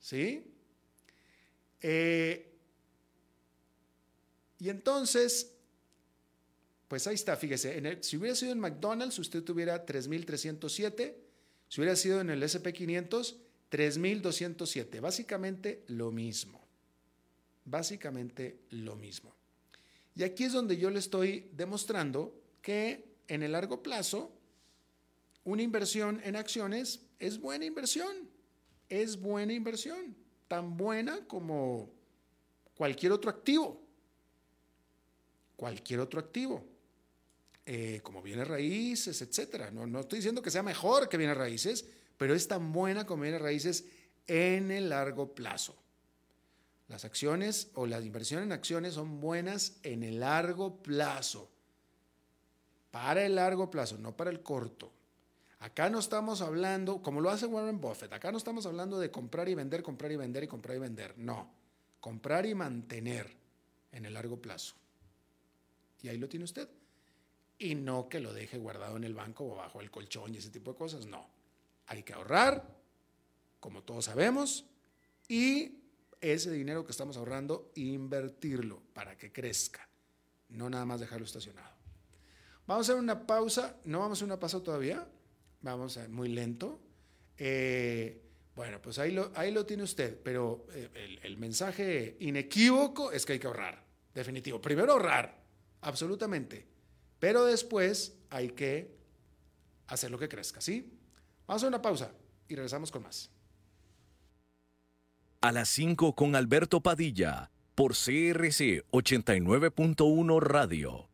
¿Sí? Eh, y entonces, pues ahí está, fíjese, si hubiera sido en McDonald's, usted tuviera 3.307, si hubiera sido en el SP500, 3.207, básicamente lo mismo. Básicamente lo mismo. Y aquí es donde yo le estoy demostrando que en el largo plazo, una inversión en acciones es buena inversión. Es buena inversión. Tan buena como cualquier otro activo. Cualquier otro activo. Eh, como bienes raíces, etcétera. No, no estoy diciendo que sea mejor que bienes raíces, pero es tan buena como raíces en el largo plazo. Las acciones o la inversión en acciones son buenas en el largo plazo. Para el largo plazo, no para el corto. Acá no estamos hablando, como lo hace Warren Buffett, acá no estamos hablando de comprar y vender, comprar y vender y comprar y vender. No, comprar y mantener en el largo plazo. Y ahí lo tiene usted. y no que lo deje guardado en el banco o bajo el colchón y ese tipo de cosas. No. Hay que ahorrar, como todos sabemos, y ese dinero que estamos ahorrando, invertirlo para que crezca, no nada más dejarlo estacionado. Vamos a hacer una pausa, no vamos a hacer una pausa todavía, vamos a muy lento. Eh, bueno, pues ahí lo, ahí lo tiene usted, pero eh, el, el mensaje inequívoco es que hay que ahorrar, definitivo. Primero ahorrar, absolutamente, pero después hay que hacer lo que crezca, ¿sí? Vamos a una pausa y regresamos con más. A las 5 con Alberto Padilla, por CRC 89.1 Radio.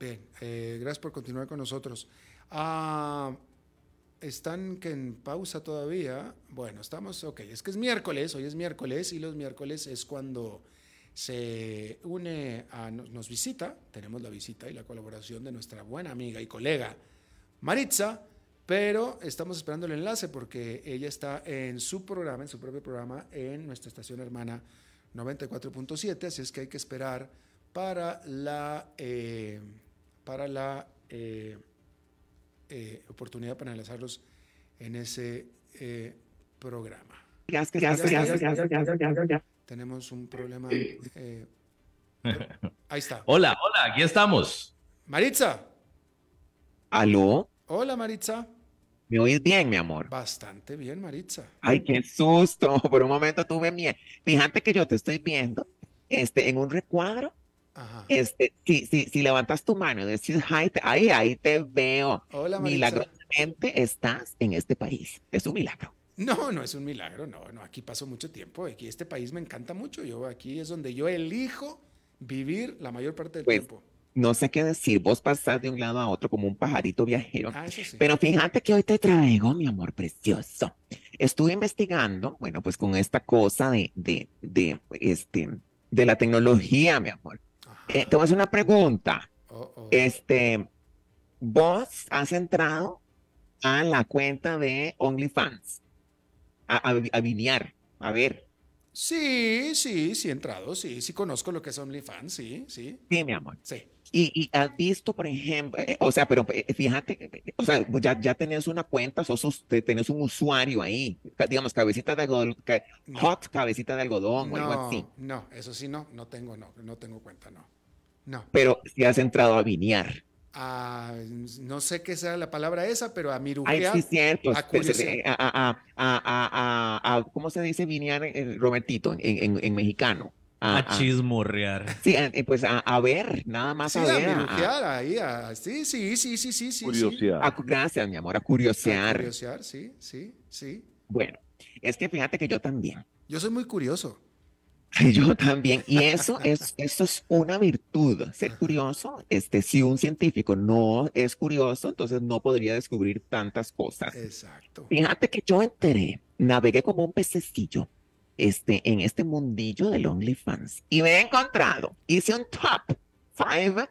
Bien, eh, gracias por continuar con nosotros. Ah, ¿Están que en pausa todavía? Bueno, estamos, ok, es que es miércoles, hoy es miércoles y los miércoles es cuando se une a, nos, visita, tenemos la visita y la colaboración de nuestra buena amiga y colega Maritza, pero estamos esperando el enlace porque ella está en su programa, en su propio programa, en nuestra estación hermana 94.7, así es que hay que esperar para la, eh, para la eh, eh, oportunidad para analizarlos en ese eh, programa. Tenemos un problema. eh, ahí está. Hola, hola, aquí estamos. Maritza. ¿Aló? Hola, Maritza. ¿Me oís bien, mi amor? Bastante bien, Maritza. Ay, qué susto. Por un momento tuve miedo. Fíjate que yo te estoy viendo este, en un recuadro. Ajá. Este, si, si, si levantas tu mano y decís, "Ay, te- ahí, ahí te veo. Hola. Milagrosamente estás en este país. Es un milagro. No, no es un milagro, no, no, aquí paso mucho tiempo, aquí este país me encanta mucho, yo aquí es donde yo elijo vivir la mayor parte del Pues, tiempo. No sé qué decir. Vos pasás de un lado a otro como un pajarito viajero. Ah, sí. Pero fíjate que hoy te traigo, mi amor precioso. Estuve investigando, bueno, pues con esta cosa de, de, de, este, de la tecnología, mi amor. Eh, te voy a hacer una pregunta. Oh, oh. Este, vos has entrado a la cuenta de OnlyFans, a, a, a vinear, a ver. Sí, sí, sí he entrado, sí, sí conozco lo que es OnlyFans, sí, sí, Sí, mi amor. sí. Y, y has visto, por ejemplo, eh, o sea, pero eh, fíjate, eh, o sea, ya, ya tenés una cuenta, sos, tenés un usuario ahí, digamos, cabecita de algodón, ca- No. hot cabecita de algodón o algo No, así. no, eso sí no, no tengo, no, no tengo cuenta, no. No. Pero si has entrado a vinear. Ah, no sé qué sea la palabra esa, pero a Ay, mirujear. sí, cierto. a curiosear. a, a, a, a, a- a- ¿cómo se dice vinear, Robertito, en, en, en mexicano? A- A a- chismorrear. sí, a- eh, pues a, a ver, nada más Sí, a ver. a- mirujear, ahí, a- sí, sí, sí, sí, sí, sí. Curiosidad. a- gracias, mi amor, a Sí. A curiosear. curiosear, sí, sí, sí. Bueno, es que fíjate que yo también. Yo soy muy curioso. Yo también. Y eso es, eso es una virtud, ser curioso. Este, si un científico no es curioso, entonces no podría descubrir tantas cosas. Exacto. Fíjate que yo enteré, navegué como un pececillo este, en este mundillo del OnlyFans y me he encontrado, hice un top five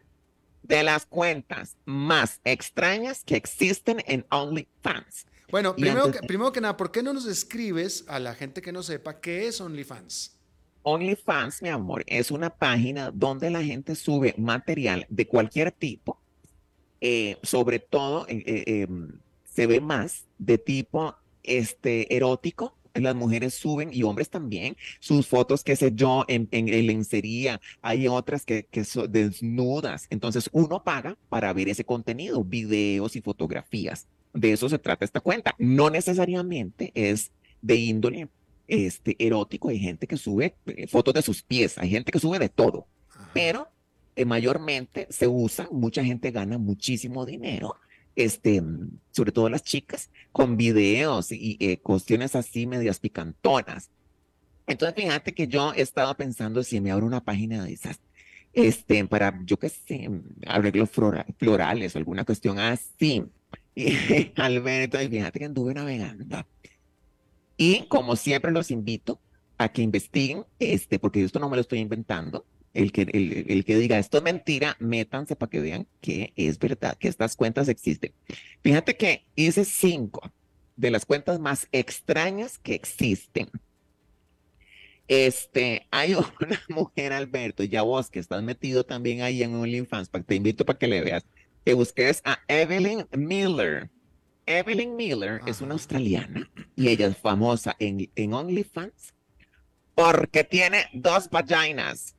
de las cuentas más extrañas que existen en OnlyFans. Bueno, primero antes que, primero que nada, ¿por qué no nos escribes a la gente que no sepa qué es OnlyFans? OnlyFans, mi amor, es una página donde la gente sube material de cualquier tipo, eh, sobre todo eh, eh, em, se ve más de tipo este, erótico, las mujeres suben y hombres también sus fotos, qué sé yo, en, en, lencería. Hay otras que, que son desnudas. Entonces uno paga para ver ese contenido, videos y fotografías. De eso se trata esta cuenta. No necesariamente es de índole este, erótico. Hay gente que sube eh, fotos de sus pies, hay gente que sube de todo. Pero eh, mayormente se usa, mucha gente gana muchísimo dinero este, sobre todo las chicas, con videos y eh, cuestiones así medias picantonas. Entonces, fíjate que yo he estado pensando si me abro una página de esas, este, para, yo qué sé, arreglos florales o alguna cuestión así. Y Alberto, fíjate que anduve navegando. Y como siempre los invito a que investiguen, este, porque esto no me lo estoy inventando, el que, el, que diga esto es mentira, métanse para que vean que es verdad, que estas cuentas existen. Fíjate que hice cinco de las cuentas más extrañas que existen. Este, hay una mujer, Alberto, ya vos que estás metido también ahí en OnlyFans, te invito para que le veas, que busques a Evelyn Miller. Evelyn Miller es una australiana y ella es famosa en, en OnlyFans porque tiene dos vaginas.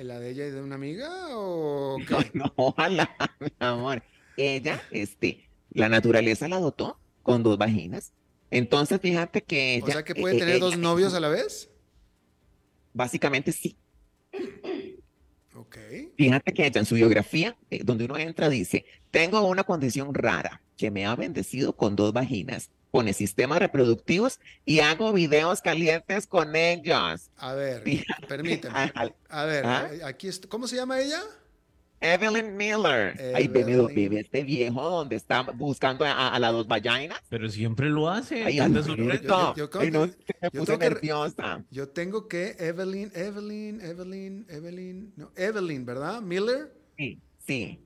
¿La de ella y de una amiga o No, ojalá, mi amor. Ella, este, la naturaleza la dotó con dos vaginas. Entonces, fíjate que ella... O sea, que puede eh, tener dos novios a la vez. Básicamente sí. Ok. Fíjate que ella en su biografía, eh, donde uno entra, dice, tengo una condición rara que me ha bendecido con dos vaginas pone sistemas reproductivos y hago videos calientes con ellos. A ver, permíteme. A ver, ¿Ah? aquí ¿cómo se llama ella? Evelyn Miller. Ay, bebé, este viejo donde está buscando a, las dos vaginas. Pero siempre lo hace. Ay, anda yo, yo, yo, Ay, no, me puse nerviosa. yo tengo que Evelyn, Evelyn, Evelyn, Evelyn, no, Evelyn, ¿verdad? Miller. Sí, sí.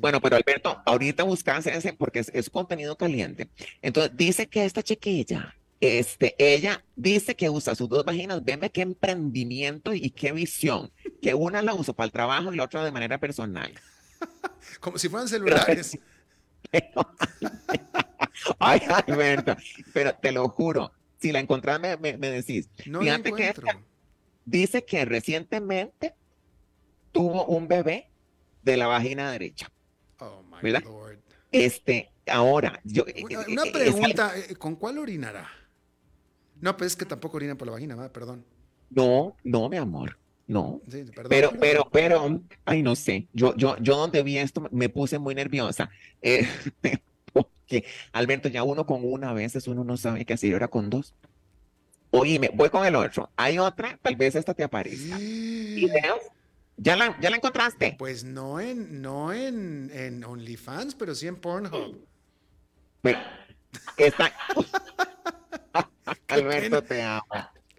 Bueno, pero Alberto, ahorita buscas ese porque es, contenido caliente. Entonces, dice que esta chiquilla, este, ella dice que usa sus dos vaginas. Veme qué emprendimiento y qué visión. Que una la usa para el trabajo y la otra de manera personal. Como si fueran celulares. Ay, Alberto, pero te lo juro, si la encontrás me, me, decís. No Fíjate que dice que recientemente tuvo un bebé de la vagina derecha. Oh, my ¿verdad? Lord. Este, ahora, yo... Una, eh, pregunta, eh, ¿con cuál orinará? No, pues es que tampoco orina por la vagina, ¿verdad? Perdón. No, no, mi amor. No. Sí, perdón, pero, pero, pero, ay, no sé. Yo, yo, yo donde vi esto me puse muy nerviosa. Eh, porque, Alberto, ya uno con una a veces uno no sabe qué hacer, ahora con dos. Oíme, voy con el otro. Hay otra, tal vez esta te aparezca. ¿Ya la, ¿Ya la encontraste? Pues no en, no en, en OnlyFans, pero sí en Pornhub. Pero, está... Alberto te amo.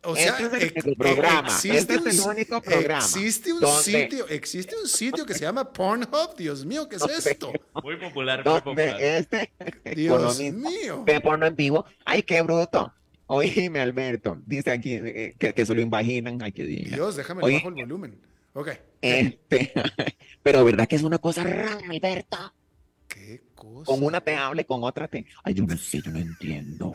O sea, este es el, programa. Existe este es el único programa. Existe un sitio, existe un sitio que se llama Pornhub. Dios mío, ¿qué es esto? Muy popular, muy popular. Este, Dios mío. De porno en vivo. Ay, qué bruto. Oíme, Alberto. Dice aquí eh, que, que se lo imaginan. Ay, que Dios, déjame bajo el volumen. Ok. Este, pero verdad que es una cosa rara, Alberto. ¿Qué cosa? Con una te hable, con otra te. Ay, yo no sé, yo no entiendo.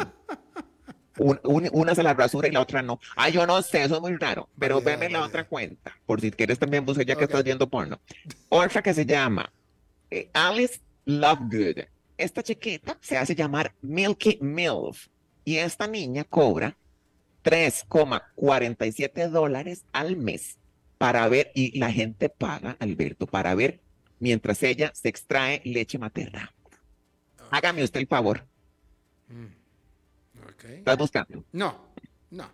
Una se la rasura y la otra no. Ay, yo no sé, eso es muy raro. Pero veme la otra cuenta, por si quieres también buscar ya que estás viendo porno. Otra que se llama eh, Alice Lovegood. Esta chiquita se hace llamar Milky MILF. Y esta niña cobra 3,47 dólares al mes para ver, y la gente paga, Alberto, para ver mientras ella se extrae leche materna. Hágame usted el favor. Mm, okay. ¿Estás buscando? No, no.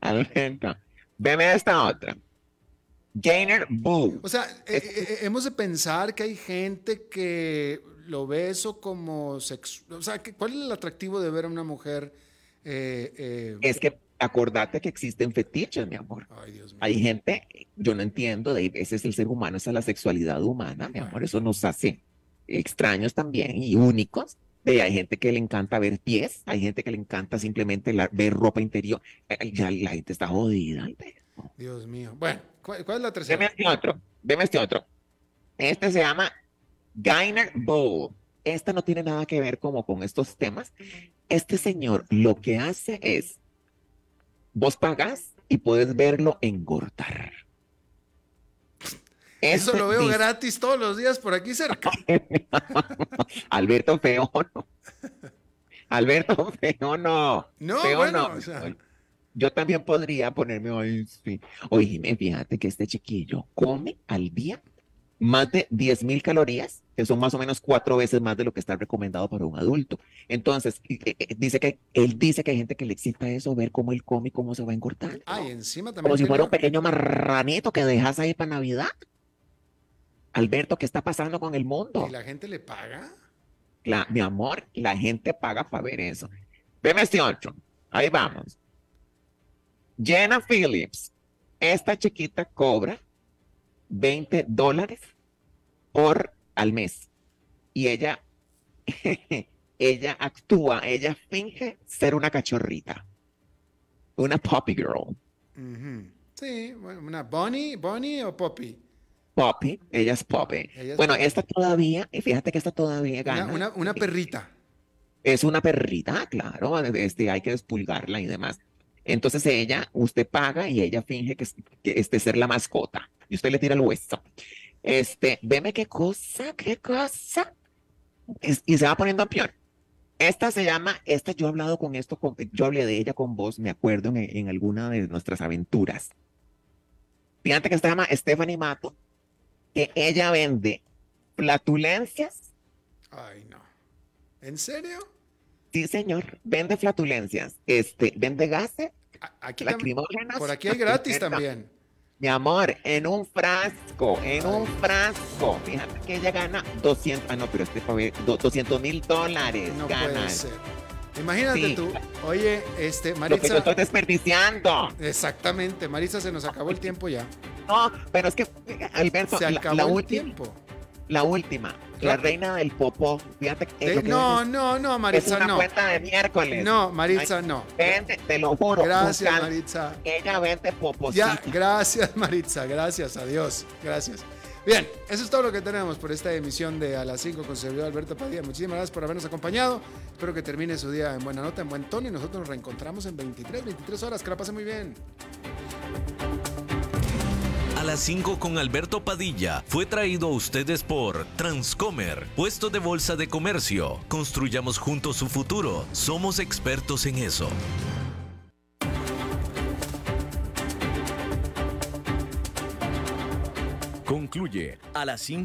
Alberto, veme esta otra. Gainer Bull. O sea, eh, eh, eh, hemos de pensar que hay gente que lo ve eso como sexual. O sea, ¿cuál es el atractivo de ver a una mujer? es que acordate que existen fetiches, mi amor. Ay, Dios mío. Hay gente, yo no entiendo, ese es el ser humano, esa es la sexualidad humana, mi amor, eso nos hace extraños también y únicos. Hay gente que le encanta ver pies, hay gente que le encanta simplemente ver ropa interior. Ya la gente está jodida. Dios mío. Bueno, ¿cuál, es la tercera? Veme este otro, veme este otro. Este se llama Gainer Bowl. Esta no tiene nada que ver como con estos temas. este señor lo que hace es, vos pagás y puedes verlo engordar. Eso Este lo veo gratis todos los días por aquí cerca. Alberto Feo no. Alberto Feo no. No, Feo bueno, no. o sea. Yo también podría ponerme hoy. Oye, fíjate que este chiquillo come al día más de 10 mil calorías, que son más o menos cuatro veces más de lo que está recomendado para un adulto. Entonces, eh, eh, dice que él dice que hay gente que le excita eso, ver cómo él come y cómo se va engordando. Ay, encima también. Como si fuera un pequeño marranito que dejas ahí para Navidad. Alberto, ¿qué está pasando con el mundo? ¿Y la gente le paga? La- mi amor, la gente paga para ver eso. Veme este otro. Ahí vamos. Jenna Phillips. Esta chiquita cobra 20 dólares por al mes. Y ella, ella actúa, ella finge ser una cachorrita. Una puppy girl. Sí, una Bonnie, Bonnie o Poppy. Poppy, ella es Poppy. Ella es bueno, Poppy. esta todavía, y fíjate que esta todavía gana. una, una perrita. Es una perrita, claro, este, hay que despulgarla y demás. Entonces ella, usted paga y ella finge que, es- que este ser la mascota. Y usted le tira el hueso. Este, veme qué cosa, qué cosa. Es- y se va poniendo peor. Esta se llama, esta yo he hablado con esto, con- yo hablé de ella con vos, me acuerdo en, en alguna de nuestras aventuras. Fíjate que se llama Stephanie Mato, que ella vende flatulencias Ay, no. ¿En serio? Sí, señor. Vende flatulencias. Este, vende gases, Aquí lacrimógenas. por aquí hay gratis también. Mi amor, en un frasco, en un frasco. Fíjate que ella gana 200, ah, no, pero este fue 200 mil dólares. No gana. puede ser. Imagínate Sí. tú. Oye, este, Lo que yo Maritza. estoy desperdiciando. Exactamente, Maritza, se nos acabó el tiempo ya. No, pero es que, eh, Alberto, Se la, acabó la el última, tiempo. la última, la reina del popó. Fíjate que De- que no, no, no, es Maritza, una no. cuenta de miércoles. No, Maritza, no. Vende, te lo juro. Gracias, busca- Maritza. Ella vende popocito. Ya, gracias, Maritza. Gracias, adiós. Gracias. Bien, eso es todo lo que tenemos por esta emisión de A las 5 con servidor Alberto Padilla. Muchísimas gracias por habernos acompañado. Espero que termine su día en buena nota, en buen tono y nosotros nos reencontramos en 23, 23 horas. Que la pase muy bien. A las 5 con Alberto Padilla fue traído a ustedes por Transcomer, puesto de bolsa de comercio. Construyamos juntos su futuro. Somos expertos en eso. Concluye a las 5